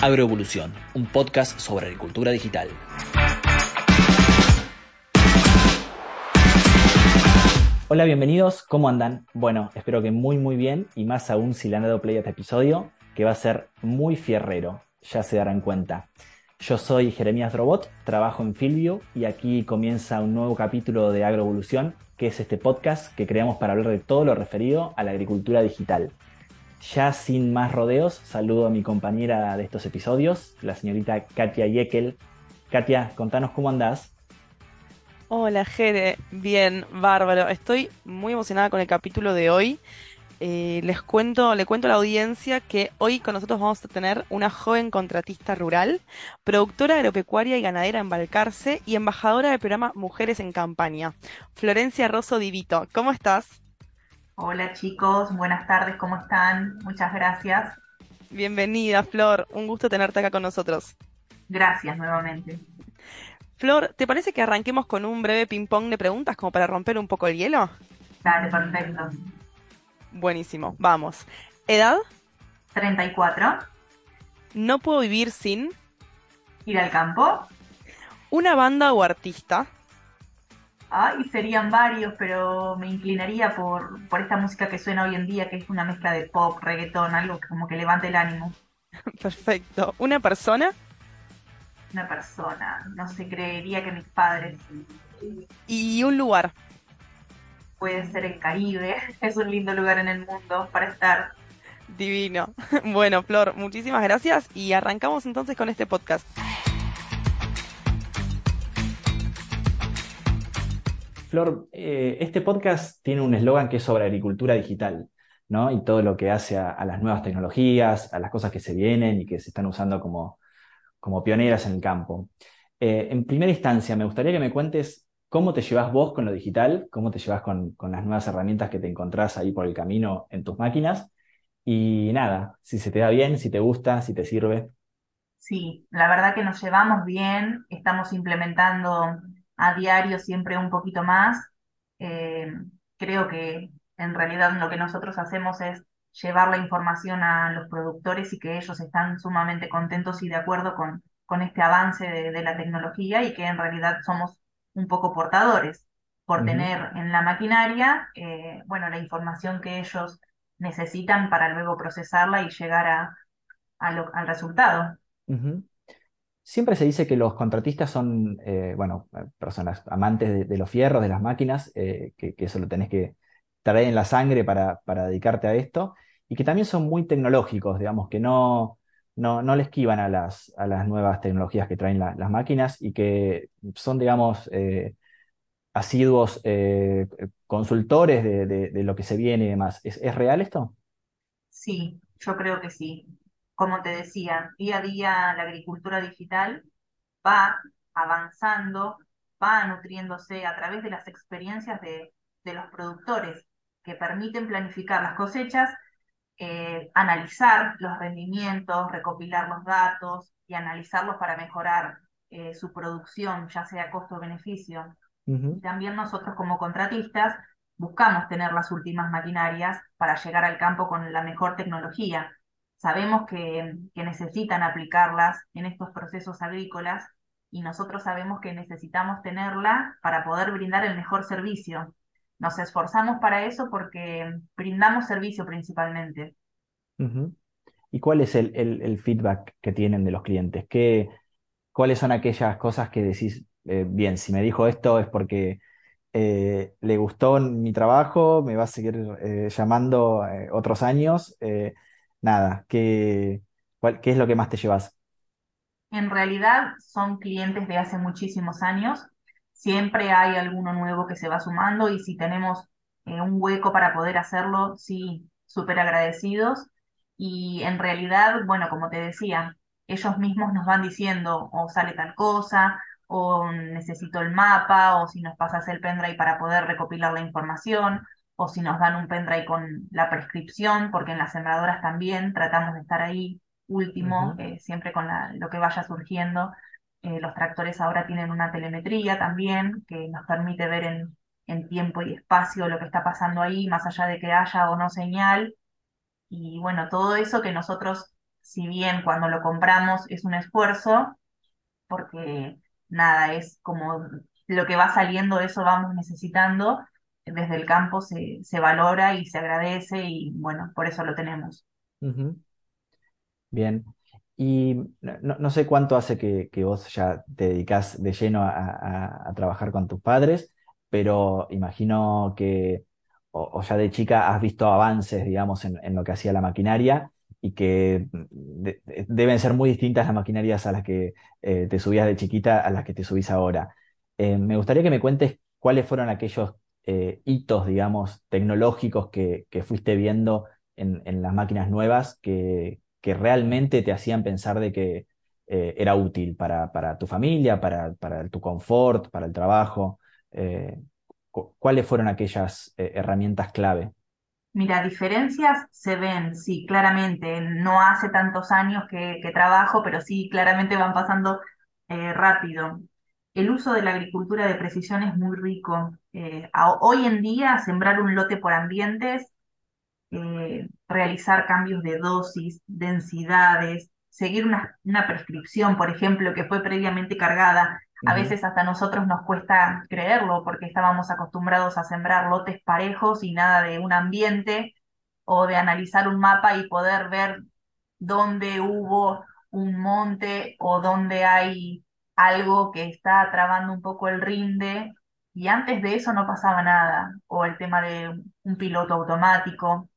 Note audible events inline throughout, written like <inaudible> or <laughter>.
Agroevolución, un podcast sobre agricultura digital. Hola, bienvenidos, ¿cómo andan? Bueno, espero que muy muy bien y más aún si le han dado play a este episodio, que va a ser muy fierrero, ya se darán cuenta. Yo soy Jeremías Robot, trabajo en Filvio y aquí comienza un nuevo capítulo de Agroevolución, que es este podcast que creamos para hablar de todo lo referido a la agricultura digital. Ya sin más rodeos, saludo a mi compañera de estos episodios, la señorita Katia Yekel. Katia, contanos cómo andás. Hola Jere, bien, bárbaro. Estoy muy emocionada con el capítulo de hoy. Eh, les cuento, le cuento a la audiencia que hoy con nosotros vamos a tener una joven contratista rural, productora agropecuaria y ganadera en Balcarce y embajadora del programa Mujeres en Campaña. Florencia Rosso Divito, ¿cómo estás? Hola chicos, buenas tardes, ¿cómo están? Muchas gracias. Bienvenida, Flor. Un gusto tenerte acá con nosotros. Gracias nuevamente. Flor, ¿te parece que arranquemos con un breve ping-pong de preguntas como para romper un poco el hielo? Dale, perfecto. Buenísimo, vamos. ¿Edad? 34. No puedo vivir sin. Ir al campo. Una banda o artista. Ay, serían varios, pero me inclinaría por, por esta música que suena hoy en día, que es una mezcla de pop, reggaetón, algo como que levante el ánimo. <laughs> Perfecto. ¿Una persona? Una persona. No se creería que mis padres. ¿Y un lugar? Puede ser el Caribe. <laughs> Es un lindo lugar en el mundo para estar. Divino. <laughs> Bueno, Flor, muchísimas gracias y arrancamos entonces con este podcast. Eh, este podcast tiene un eslogan que es sobre agricultura digital, ¿no? Y todo lo que hace a, las nuevas tecnologías, a las cosas que se vienen y que se están usando como, como pioneras en el campo. Eh, en primera instancia, me gustaría que me cuentes cómo te llevas vos con lo digital, cómo te llevas con, con las nuevas herramientas que te encontrás ahí por el camino en tus máquinas. Y nada, si se te da bien, si te gusta, si te sirve. Sí, la verdad que nos llevamos bien, estamos implementando a diario siempre un poquito más. Eh, creo que en realidad lo que nosotros hacemos es llevar la información a los productores y que ellos están sumamente contentos y de acuerdo con, con este avance de, la tecnología y que en realidad somos un poco portadores por tener en la maquinaria, eh, bueno, la información que ellos necesitan para luego procesarla y llegar a, al resultado. Siempre se dice que los contratistas son, eh, bueno, personas amantes de, los fierros, de las máquinas, eh, que, eso lo tenés que traer en la sangre para, dedicarte a esto, y que también son muy tecnológicos, digamos, que no, no, no le esquivan a las, a las nuevas tecnologías que traen las máquinas y que son, digamos, eh, asiduos consultores de, lo que se viene y demás. ¿Es, ¿Es real esto? Sí, yo creo que sí como te decía, día a día la agricultura digital va avanzando, va nutriéndose a través de las experiencias de, los productores que permiten planificar las cosechas, eh, analizar los rendimientos, recopilar los datos y analizarlos para mejorar eh, su producción, ya sea costo-beneficio. También nosotros como contratistas buscamos tener las últimas maquinarias para llegar al campo con la mejor tecnología sabemos que, necesitan aplicarlas en estos procesos agrícolas y nosotros sabemos que necesitamos tenerla para poder brindar el mejor servicio. Nos esforzamos para eso porque brindamos servicio principalmente. ¿Y cuál es el, feedback que tienen de los clientes? ¿Qué, ¿Cuáles son aquellas cosas que decís, eh, bien, si me dijo esto es porque eh, le gustó mi trabajo, me va a seguir eh, llamando otros años? Nada, ¿qué, ¿qué es lo que más te llevas? En realidad son clientes de hace muchísimos años. Siempre hay alguno nuevo que se va sumando y si tenemos eh, un hueco para poder hacerlo, sí, súper agradecidos. Y en realidad, bueno, como te decía, ellos mismos nos van diciendo o sale tal cosa, o necesito el mapa, o si nos pasas el pendrive para poder recopilar la información, o si nos dan un pendrive con la prescripción, porque en las sembradoras también tratamos de estar ahí último, eh, siempre con lo que vaya surgiendo. Eh, los tractores ahora tienen una telemetría también que nos permite ver en, en tiempo y espacio lo que está pasando ahí, más allá de que haya o no señal. Y bueno, todo eso que nosotros si bien cuando lo compramos es un esfuerzo, porque nada, es como lo que va saliendo, eso vamos necesitando, desde el campo se, se valora y se agradece y bueno, por eso lo tenemos. Bien. Y no, no- sé cuánto hace que, que vos ya te dedicás de lleno a, a- trabajar con tus padres, pero imagino que o, ya de chica has visto avances, digamos, en, en lo que hacía la maquinaria y que mm, de- de- deben ser muy distintas las maquinarias a las que eh, te subías de chiquita a las que te subís ahora. Eh, me gustaría que me cuentes cuáles fueron aquellos eh, hitos, digamos, tecnológicos que, que fuiste viendo en, en las máquinas nuevas que, que realmente te hacían pensar de que eh, era útil para, para tu familia, para, para tu confort, para el trabajo. Eh, cu- ¿cuáles fueron aquellas herramientas clave? Mira, diferencias se ven, sí, claramente. No hace tantos años que, que trabajo, pero sí, claramente van pasando rápido. El uso de la agricultura de precisión es muy rico. Eh, a- hoy en día, sembrar un lote por ambientes eh, realizar cambios de dosis, densidades, seguir una, una prescripción, por ejemplo, que fue previamente cargada. A veces hasta nosotros nos cuesta creerlo porque estábamos acostumbrados a sembrar lotes parejos y nada de un ambiente o de analizar un mapa y poder ver dónde hubo un monte o dónde hay algo que está trabando un poco el rinde. Y antes de eso no pasaba nada. O el tema de un piloto automático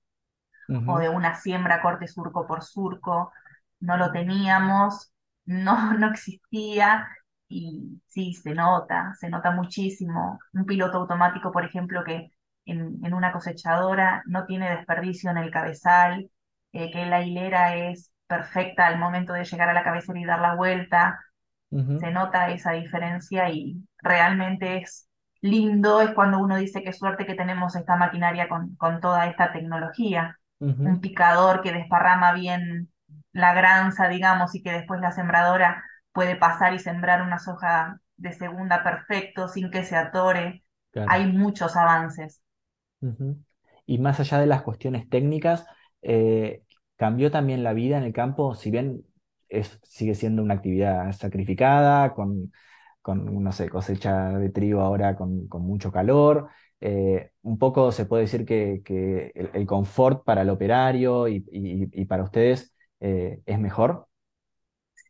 o de una siembra corte surco por surco, no lo teníamos, <laughs> no, no existía y sí, se nota, se nota muchísimo. Un piloto automático, por ejemplo, que en, en una cosechadora no tiene desperdicio en el cabezal, eh, que la hilera es perfecta al momento de llegar a la cabecera y dar la vuelta, se nota esa diferencia y realmente es lindo, es cuando uno dice qué suerte que tenemos esta maquinaria con, con toda esta tecnología. Un picador que desparrama bien la granza, digamos, y que después la sembradora puede pasar y sembrar una soja de segunda perfecto sin que se atore. claro. Hay muchos avances. Y más allá de las cuestiones técnicas, eh, cambió también la vida en el campo, si bien es, sigue siendo una actividad sacrificada, con, con, no sé, cosecha de trigo ahora con, con mucho calor, eh, un poco se puede decir que, que el, el confort para el operario y, y- y para ustedes eh, es mejor.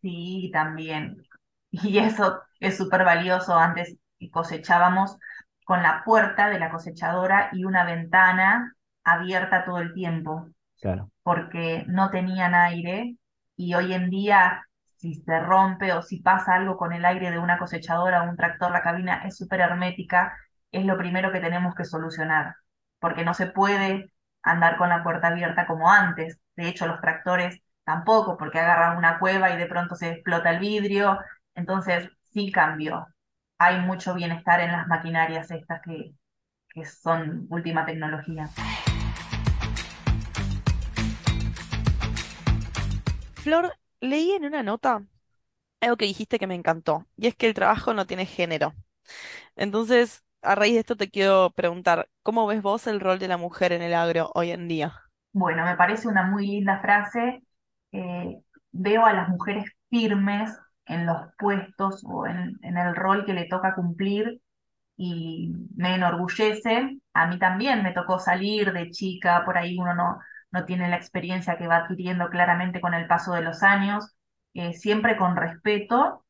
Sí, también. Y eso es súper valioso. Antes cosechábamos con la puerta de la cosechadora y una ventana abierta todo el tiempo, Claro. porque no tenían aire. Y hoy en día, si se rompe o si pasa algo con el aire de una cosechadora o un tractor, la cabina es súper hermética, es lo primero que tenemos que solucionar, porque no se puede andar con la puerta abierta como antes. De hecho, los tractores tampoco, porque agarran una cueva y de pronto se explota el vidrio. Entonces, sí cambió. Hay mucho bienestar en las maquinarias estas que, que son última tecnología. Flor, leí en una nota algo que dijiste que me encantó, y es que el trabajo no tiene género. Entonces, a raíz de esto te quiero preguntar, ¿cómo ves vos el rol de la mujer en el agro hoy en día? Bueno, me parece una muy linda frase. Eh, veo a las mujeres firmes en los puestos o en, en el rol que le toca cumplir y me enorgullece. A mí también me tocó salir de chica, por ahí uno no, no tiene la experiencia que va adquiriendo claramente con el paso de los años, eh, siempre con respeto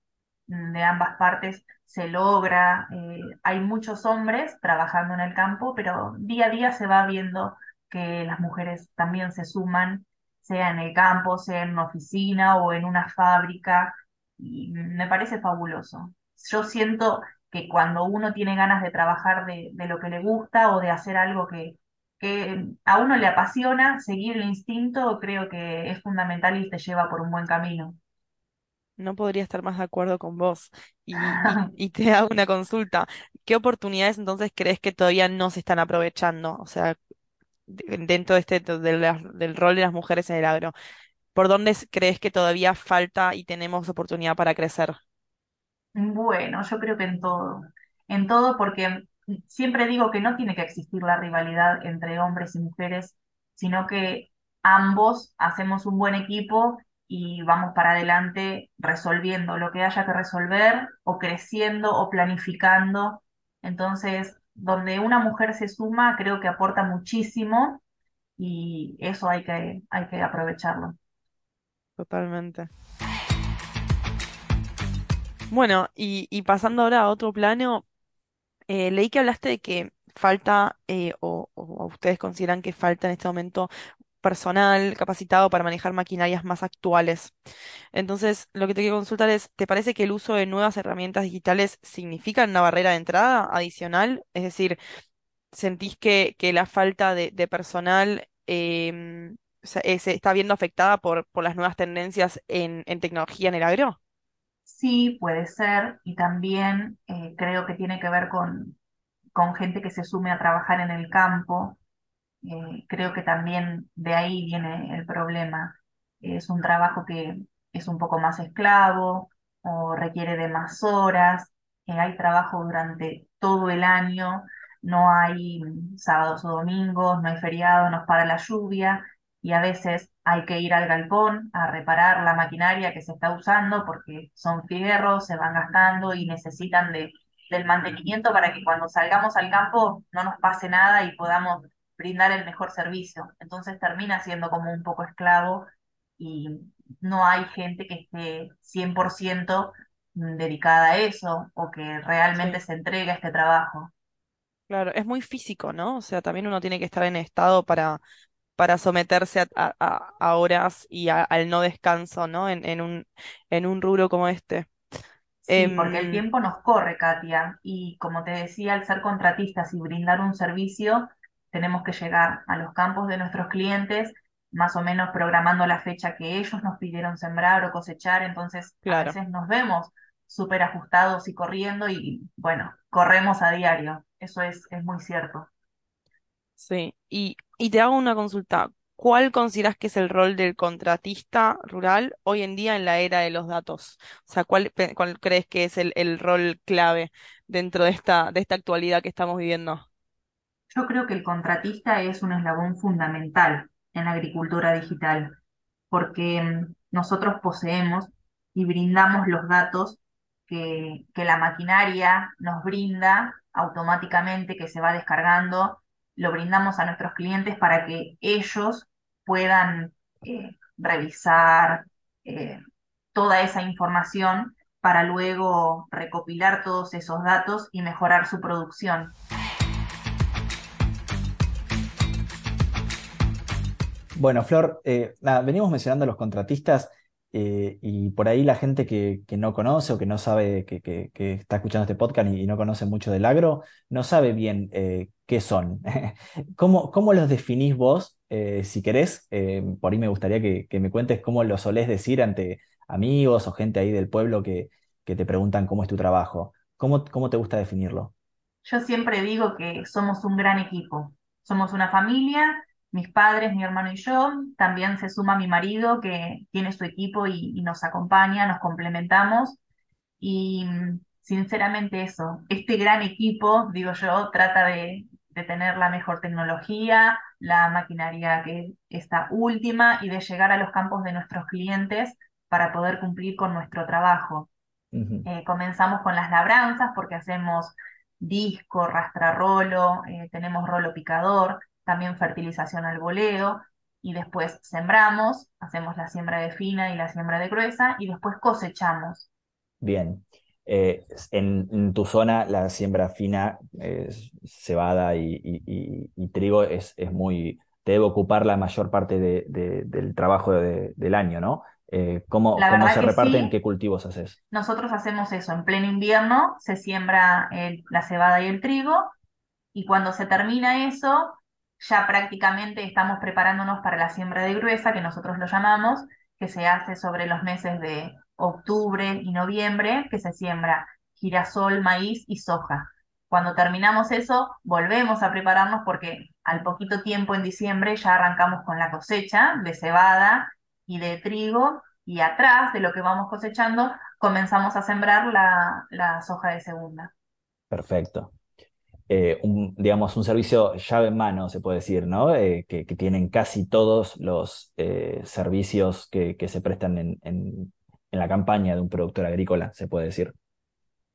mm, de ambas partes se logra. eh, hay muchos hombres trabajando en el campo, pero día a día se va viendo que las mujeres también se suman, sea en el campo, sea en una oficina o en una fábrica, y me parece fabuloso. Yo siento que cuando uno tiene ganas de trabajar de, de lo que le gusta o de hacer algo que, que a uno le apasiona, seguir el instinto creo que es fundamental y te lleva por un buen camino. No podría estar más de acuerdo con vos. Y, y, <laughs> y te hago una consulta. ¿Qué oportunidades entonces crees que todavía no se están aprovechando? O sea, de- dentro de este, de la- del rol de las mujeres en el agro. ¿Por dónde crees que todavía falta y tenemos oportunidad para crecer? Bueno, yo creo que en todo, en todo porque siempre digo que no tiene que existir la rivalidad entre hombres y mujeres, sino que ambos hacemos un buen equipo y vamos para adelante resolviendo lo que haya que resolver o creciendo o planificando. Entonces, donde una mujer se suma, creo que aporta muchísimo y eso hay que, hay que aprovecharlo. Totalmente. Bueno, y, y pasando ahora a otro plano, eh, leí que hablaste de que falta, eh, o, ustedes consideran que falta en este momento personal capacitado para manejar maquinarias más actuales. Entonces, lo que te quiero consultar es, ¿te parece que el uso de nuevas herramientas digitales significa una barrera de entrada adicional? Es decir, ¿sentís que, la falta de, personal em, se, eh, se está viendo afectada por, por las nuevas tendencias en, en tecnología en el agro? Sí, puede ser, y también eh, creo que tiene que ver con, con gente que se sume a trabajar en el campo Eh, creo que también de ahí viene el problema. Es un trabajo que es un poco más esclavo o requiere de más horas. eh, hay trabajo durante todo el año, no hay mm, sábados o domingos, no hay feriado, nos para la lluvia y a veces hay que ir al galpón a reparar la maquinaria que se está usando porque son fierros, se van gastando y necesitan de, del mantenimiento para que cuando salgamos al campo no nos pase nada y podamos brindar el mejor servicio. Entonces termina siendo como un poco esclavo y no hay gente que esté 100% dedicada a eso o que realmente Sí. se entregue a este trabajo. Claro, es muy físico, ¿no? O sea, también uno tiene que estar en estado para, para someterse a, a- a- a horas y a- al no descanso, ¿no? En, en un, en un rubro como este. Sí, porque el Em, tiempo nos corre, Katia, y como te decía, al ser contratistas y brindar un servicio, tenemos que llegar a los campos de nuestros clientes, más o menos programando la fecha que ellos nos pidieron sembrar o cosechar, entonces a veces nos vemos súper ajustados y corriendo y bueno, corremos a diario, eso es, es muy cierto. Sí. Y, y te hago una consulta. ¿Cuál consideras que es el rol del contratista rural hoy en día en la era de los datos? O sea, ¿cuál, cuál crees que es el, el rol clave dentro de esta, de esta actualidad que estamos viviendo? Yo creo que el contratista es un eslabón fundamental en la agricultura digital. porque mm, nosotros poseemos y brindamos los datos que, que la maquinaria nos brinda automáticamente, que se va descargando, lo brindamos a nuestros clientes para que ellos puedan eh, revisar eh, toda esa información para luego recopilar todos esos datos y mejorar su producción. Bueno, Flor, eh, venimos mencionando a los contratistas eh, y por ahí la gente que, que no conoce o que no sabe, que, que- está escuchando este podcast y, no conoce mucho del agro, no sabe bien eh, qué son. <laughs> ¿Cómo, cómo los definís vos? Eh, si querés, por ahí me gustaría que, me cuentes cómo lo solés decir ante amigos o gente ahí del pueblo que, que te preguntan cómo es tu trabajo. ¿Cómo, cómo te gusta definirlo? Yo siempre digo que somos un gran equipo, somos una familia, mis padres, mi hermano y yo, también se suma mi marido que tiene su equipo y, y nos acompaña, nos complementamos y sinceramente eso, este gran equipo, digo yo, trata de, de tener la mejor tecnología, la maquinaria que está última y de llegar a los campos de nuestros clientes para poder cumplir con nuestro trabajo. Ujú. Eh, comenzamos con las labranzas porque hacemos disco, rastrarrolo, eh, tenemos rolo picador, también fertilización al boleo y después sembramos, hacemos la siembra de fina y la siembra de gruesa y después cosechamos. Bien. Eh, en, en tu zona la siembra fina, eh, cebada y, y- y- y trigo es, es muy, te debe ocupar la mayor parte de- de- del trabajo de- del año, ¿no? Eh, ¿cómo, cómo se reparten? sí, ¿Qué cultivos haces? nosotros hacemos eso, en pleno invierno se siembra el- la cebada y el trigo Y cuando se termina eso, ya prácticamente estamos preparándonos para la siembra de gruesa, que nosotros lo llamamos, que se hace sobre los meses de octubre y noviembre, que se siembra girasol, maíz y soja. Cuando terminamos eso, volvemos a prepararnos porque al poquito tiempo en diciembre ya arrancamos con la cosecha de cebada y de trigo, y atrás de lo que vamos cosechando, comenzamos a sembrar la, la soja de segunda. Perfecto. Eh, un, digamos, un servicio llave en mano, se puede decir, ¿no? Eh, que, tienen casi todos los eh, servicios que, se prestan en, en- en la campaña de un productor agrícola, se puede decir.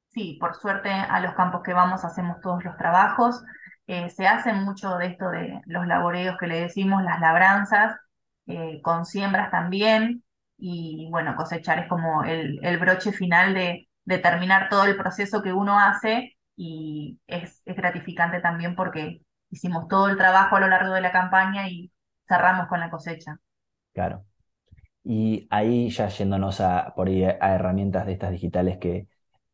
Sí, por suerte a los campos que vamos hacemos todos los trabajos. Eh, se hace mucho de esto de los laboreos que le decimos, las labranzas, con siembras también. Y bueno, cosechar es como el, el broche final de, de terminar todo el proceso que uno hace y es, gratificante también porque hicimos todo el trabajo a lo largo de la campaña y cerramos con la cosecha. Claro. Y ahí ya yéndonos a, por ahí a herramientas de estas digitales que,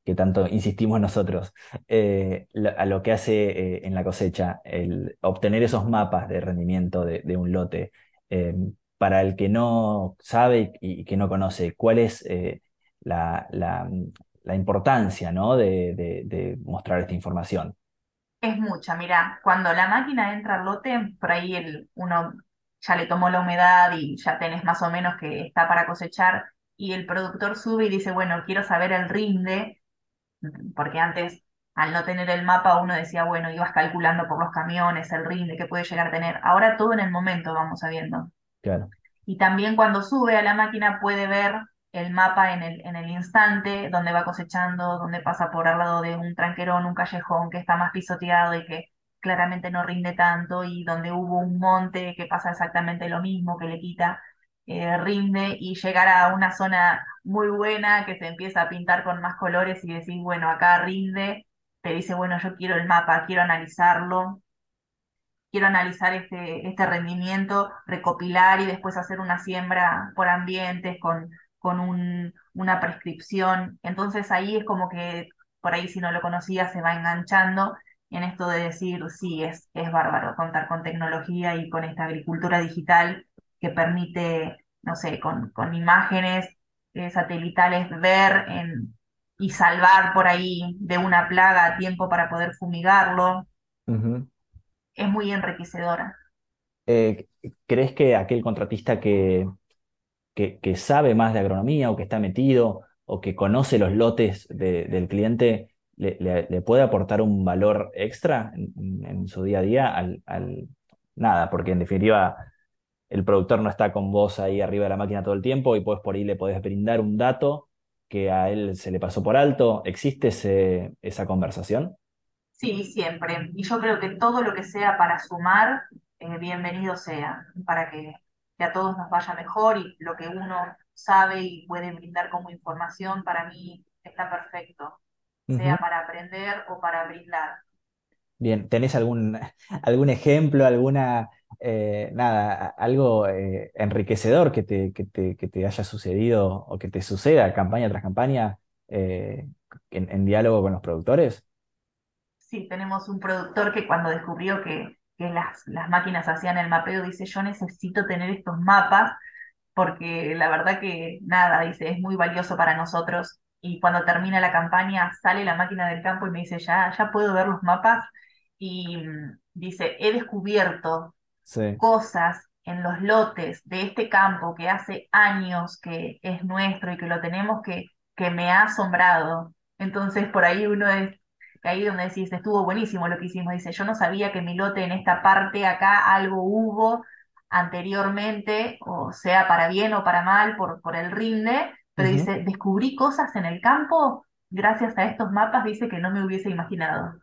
que tanto insistimos nosotros, eh, a lo que hace eh, en la cosecha, el obtener esos mapas de rendimiento de, un lote. eh, para el que no sabe y, que no conoce, ¿cuál es la- la importancia, ¿no? de, de- de mostrar esta información? Es mucha, mira, cuando la máquina entra al lote, por ahí el, uno ya le tomó la humedad y ya tenés más o menos que está para cosechar y el productor sube y dice, bueno, quiero saber el rinde, porque antes al no tener el mapa uno decía, bueno, ibas calculando por los camiones el rinde que puede llegar a tener. Ahora todo en el momento vamos sabiendo. Claro. Y también cuando sube a la máquina puede ver el mapa en el, en el instante, donde va cosechando, donde pasa por al lado de un tranquerón, un callejón que está más pisoteado y que claramente no rinde tanto, y donde hubo un monte que pasa exactamente lo mismo, que le quita, eh, rinde, y llegar a una zona muy buena que se empieza a pintar con más colores y decir, bueno, acá rinde, te dice, bueno, yo quiero el mapa, quiero analizarlo quiero analizar este, este rendimiento, recopilar y después hacer una siembra por ambientes con, con un- una prescripción. Entonces ahí es como que por ahí si no lo conocía se va enganchando en esto de decir, sí, es, es bárbaro contar con tecnología y con esta agricultura digital que permite, no sé, con, con imágenes eh, satelitales ver en, y salvar por ahí de una plaga a tiempo para poder fumigarlo. Es muy enriquecedora. Eh, ¿crees que aquel contratista que que, sabe más de agronomía o que está metido o que conoce los lotes de- del cliente, le, puede aportar un valor extra en, su día a día al, nada, porque en definitiva el productor no está con vos ahí arriba de la máquina todo el tiempo y pues por ahí le podés brindar un dato que a él se le pasó por alto. ¿Existe esa conversación? Sí, siempre. Y yo creo que todo lo que sea para sumar, eh, bienvenido sea, para que, que a todos nos vaya mejor y lo que uno sabe y puede brindar como información, para mí está perfecto, sea para aprender o para brindar. Bien, ¿tenés algún, algún ejemplo, alguna, eh, nada, algo eh, enriquecedor que te, que te, que te haya sucedido o que te suceda campaña tras campaña eh, en, en diálogo con los productores? Sí, tenemos un productor que cuando descubrió que, que las, las máquinas hacían el mapeo, dice, yo necesito tener estos mapas porque la verdad que nada, dice, es muy valioso para nosotros. Y cuando termina la campaña, sale la máquina del campo y me dice, ya, ya puedo ver los mapas. Y mm, dice, he descubierto Sí, cosas en los lotes de este campo que hace años que es nuestro y que lo tenemos que, que me ha asombrado. Entonces, por ahí uno es, ahí donde decís, estuvo buenísimo lo que hicimos. Dice, yo no sabía que mi lote en esta parte acá algo hubo anteriormente, o sea, para bien o para mal, por, por el rinde, pero dice, descubrí cosas en el campo gracias a estos mapas, dice que no me hubiese imaginado.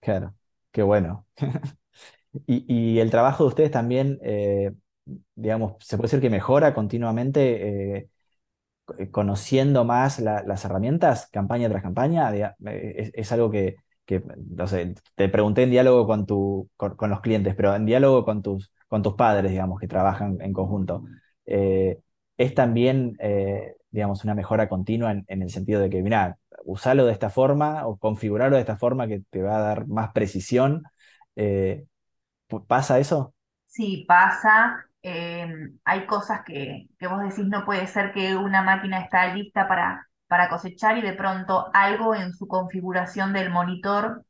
Claro, qué bueno. <laughs> Y, y el trabajo de ustedes también, eh, digamos, se puede decir que mejora continuamente. eh, conociendo más la- las herramientas, campaña tras campaña, eh, es, algo que, te pregunté en diálogo con, tu, con, los clientes, pero en diálogo con tus, con tus padres, digamos, que trabajan en conjunto. Eh, es también, eh, digamos, una mejora continua en, el sentido de que, mira, usalo de esta forma o configurarlo de esta forma que te va a dar más precisión. Eh, ¿pasa eso? Sí, pasa. Eh, hay cosas que, que vos decís, no puede ser que una máquina está lista para, para cosechar y de pronto algo en su configuración del monitor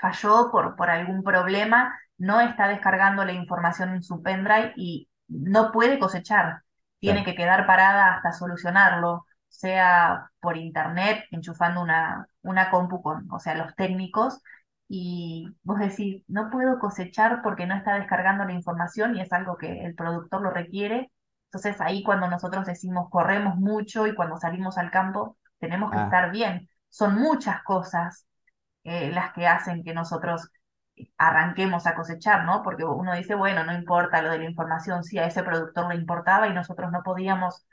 falló por, por algún problema, no está descargando la información en su pendrive y no puede cosechar. Tiene Claro, que quedar parada hasta solucionarlo, sea por internet, enchufando una, una compu con, o sea, los técnicos, y vos decís, no puedo cosechar porque no está descargando la información y es algo que el productor lo requiere. Entonces ahí cuando nosotros decimos corremos mucho y cuando salimos al campo tenemos que Ah, estar bien. Son muchas cosas eh, las que hacen que nosotros arranquemos a cosechar, ¿no? Porque uno dice, bueno, no importa lo de la información, sí, a ese productor le importaba y nosotros no podíamos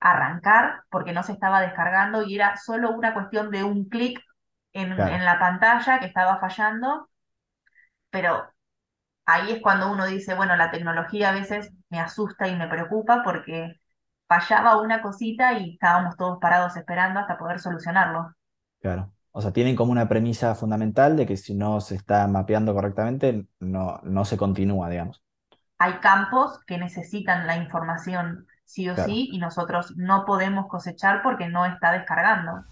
arrancar porque no se estaba descargando y era solo una cuestión de un clic en, la pantalla que estaba fallando, pero ahí es cuando uno dice, bueno, la tecnología a veces me asusta y me preocupa porque fallaba una cosita y estábamos todos parados esperando hasta poder solucionarlo. claro. O sea, tienen como una premisa fundamental de que si no se está mapeando correctamente, no, no se continúa, digamos. Hay campos que necesitan la información sí o Claro. sí y nosotros no podemos cosechar porque no está descargando.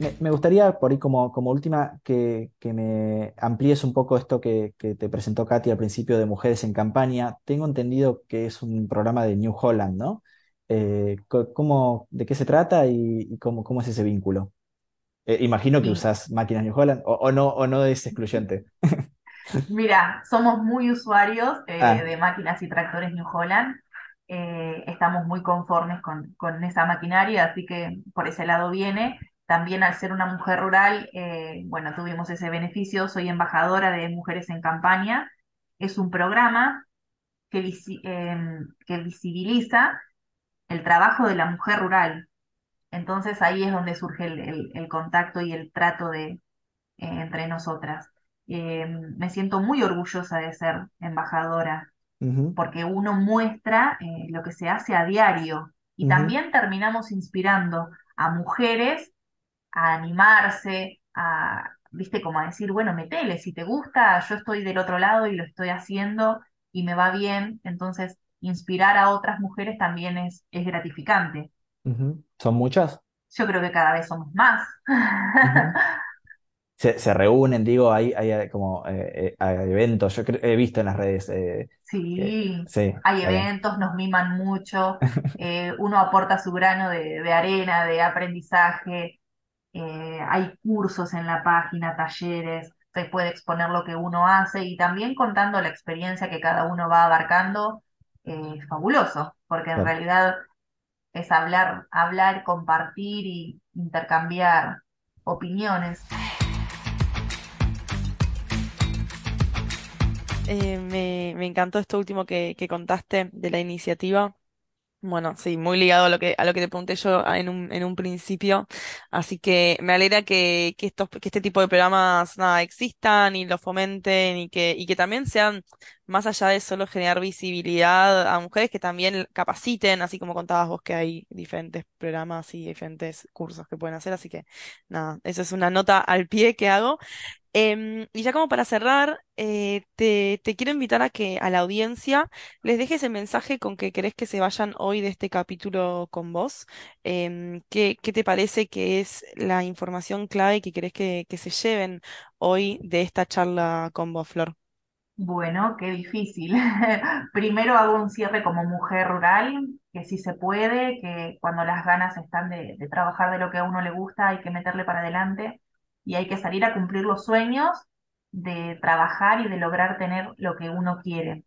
Me, me gustaría, por ahí como, como última, que, que me amplíes un poco esto que, que te presentó Katy al principio de Mujeres en Campaña. Tengo entendido que es un programa de New Holland, ¿no? Eh, ¿cómo, de qué se trata y, y cómo, cómo es ese vínculo? Eh, imagino que usas máquinas New Holland, o, o no, o no es excluyente. <laughs> Mira, somos muy usuarios eh, Ah, de máquinas y tractores New Holland. Eh, estamos muy conformes con, con esa maquinaria, así que por ese lado viene. También al ser una mujer rural, eh, bueno, tuvimos ese beneficio. Soy embajadora de Mujeres en Campaña. Es un programa que, visi- em, que visibiliza el trabajo de la mujer rural. Entonces ahí es donde surge el, el- el contacto y el trato de, eh, entre nosotras. Eh, me siento muy orgullosa de ser embajadora porque uno muestra eh, lo que se hace a diario y también terminamos inspirando a mujeres a animarse, a, viste, como a decir, bueno, metele, si te gusta, yo estoy del otro lado y lo estoy haciendo y me va bien, entonces inspirar a otras mujeres también es, es gratificante. ¿Son muchas? Yo creo que cada vez somos más. <laughs> Se, se reúnen, digo, hay, hay eh, como eh, eh, hay eventos, yo he visto en las redes eh, Sí, sí, hay eventos, nos miman mucho, <laughs> uno aporta su grano de, de arena, de aprendizaje, eh, hay cursos en la página, talleres, se puede exponer lo que uno hace y también contando la experiencia que cada uno va abarcando, eh, fabuloso, porque en claro. realidad es hablar, hablar, compartir y intercambiar opiniones. Eh, me, me encantó esto último que, que contaste de la iniciativa. Bueno, sí, muy ligado a lo que, a lo que te pregunté yo en un, en un principio. Así que me alegra que, que estos, que este tipo de programas, nada, existan y los fomenten y que, y que también sean, más allá de solo generar visibilidad a mujeres, que también capaciten, así como contabas vos que hay diferentes programas y diferentes cursos que pueden hacer. Así que, nada, eso es una nota al pie que hago. Em, y ya como para cerrar, eh, te, te quiero invitar a que a la audiencia les dejes el mensaje con que querés que se vayan hoy de este capítulo con vos. Em, ¿qué, qué te parece que es la información clave que querés que, que se lleven hoy de esta charla con vos, Flor? Bueno, qué difícil. <laughs> Primero hago un cierre como mujer rural, que sí se puede, que cuando las ganas están de, de trabajar de lo que a uno le gusta, hay que meterle para adelante y hay que salir a cumplir los sueños de trabajar y de lograr tener lo que uno quiere.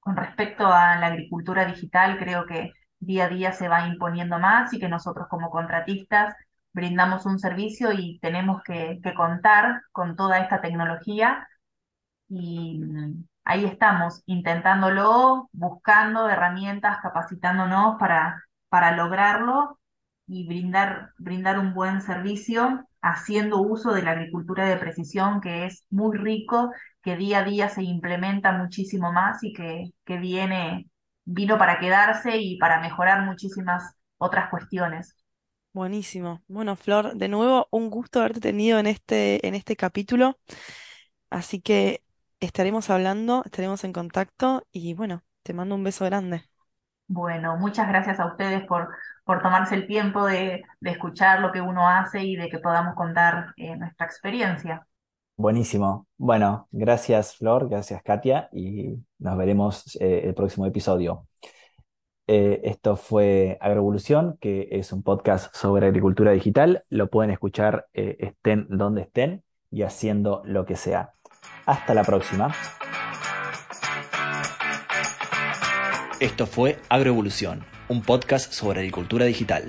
Con respecto a la agricultura digital, creo que día a día se va imponiendo más y que nosotros como contratistas brindamos un servicio y tenemos que, contar con toda esta tecnología y mm, ahí estamos, intentándolo, buscando herramientas, capacitándonos para, para lograrlo y brindar, brindar un buen servicio, haciendo uso de la agricultura de precisión, que es muy rico, que día a día se implementa muchísimo más y que, que viene, vino para quedarse y para mejorar muchísimas otras cuestiones. Buenísimo. Bueno, Flor, de nuevo, un gusto haberte tenido en este, en este capítulo. Así que estaremos hablando, estaremos en contacto y bueno, te mando un beso grande. Bueno, muchas gracias a ustedes por, por tomarse el tiempo de, de escuchar lo que uno hace y de que podamos contar eh, nuestra experiencia. Buenísimo. Bueno, gracias Flor, gracias Katia y nos veremos eh, el próximo episodio. Eh, esto fue Agroevolución, que es un podcast sobre agricultura digital. Lo pueden escuchar eh, estén donde estén y haciendo lo que sea. Hasta la próxima. Esto fue Agroevolución, un podcast sobre agricultura digital.